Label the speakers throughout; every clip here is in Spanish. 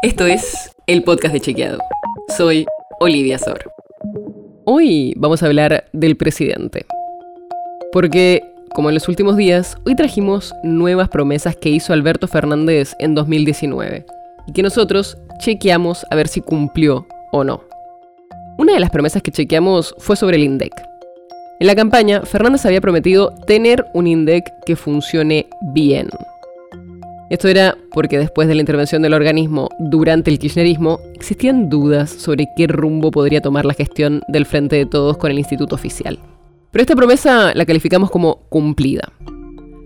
Speaker 1: Esto es el podcast de Chequeado. Soy Olivia Sor. Hoy vamos a hablar del presidente. Porque, como en los últimos días, hoy trajimos nuevas promesas que hizo Alberto Fernández en 2019 y que nosotros chequeamos a ver si cumplió o no. Una de las promesas que chequeamos fue sobre el INDEC. En la campaña, Fernández había prometido tener un INDEC que funcione bien. Esto era porque después de la intervención del organismo durante el kirchnerismo, existían dudas sobre qué rumbo podría tomar la gestión del Frente de Todos con el Instituto Oficial. Pero esta promesa la calificamos como cumplida.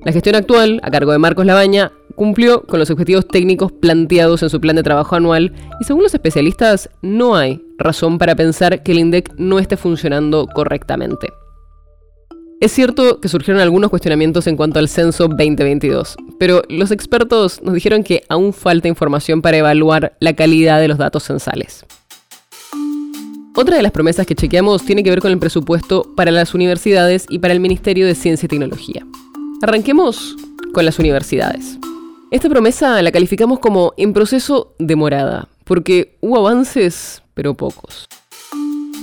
Speaker 1: La gestión actual, a cargo de Marcos Labaña, cumplió con los objetivos técnicos planteados en su plan de trabajo anual y según los especialistas no hay razón para pensar que el INDEC no esté funcionando correctamente. Es cierto que surgieron algunos cuestionamientos en cuanto al censo 2022, pero los expertos nos dijeron que aún falta información para evaluar la calidad de los datos censales. Otra de las promesas que chequeamos tiene que ver con el presupuesto para las universidades y para el Ministerio de Ciencia y Tecnología. Arranquemos con las universidades. Esta promesa la calificamos como en proceso de morada, porque hubo avances, pero pocos.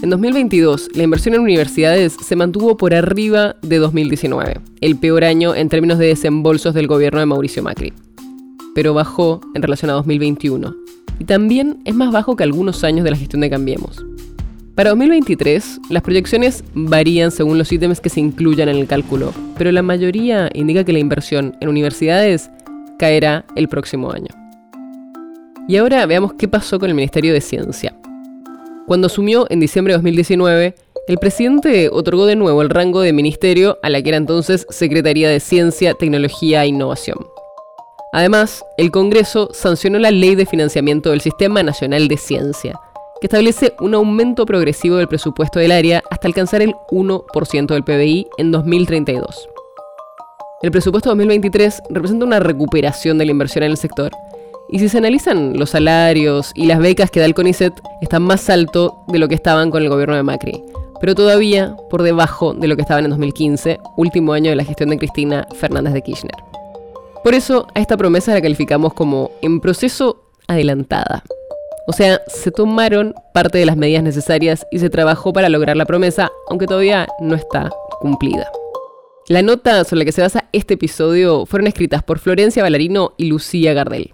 Speaker 1: En 2022, la inversión en universidades se mantuvo por arriba de 2019, el peor año en términos de desembolsos del gobierno de Mauricio Macri. Pero bajó en relación a 2021. Y también es más bajo que algunos años de la gestión de Cambiemos. Para 2023, las proyecciones varían según los ítems que se incluyan en el cálculo, pero la mayoría indica que la inversión en universidades caerá el próximo año. Y ahora veamos qué pasó con el Ministerio de Ciencia. Cuando asumió en diciembre de 2019, el presidente otorgó de nuevo el rango de ministerio a la que era entonces Secretaría de Ciencia, Tecnología e Innovación. Además, el Congreso sancionó la Ley de Financiamiento del Sistema Nacional de Ciencia, que establece un aumento progresivo del presupuesto del área hasta alcanzar el 1% del PBI en 2032. El presupuesto 2023 representa una recuperación de la inversión en el sector, y si se analizan los salarios y las becas que da el CONICET, están más alto de lo que estaban con el gobierno de Macri, pero todavía por debajo de lo que estaban en 2015, último año de la gestión de Cristina Fernández de Kirchner. Por eso a esta promesa la calificamos como en proceso adelantada. O sea, se tomaron parte de las medidas necesarias y se trabajó para lograr la promesa, aunque todavía no está cumplida. La nota sobre la que se basa este episodio fueron escritas por Florencia Ballarino y Lucía Gardel.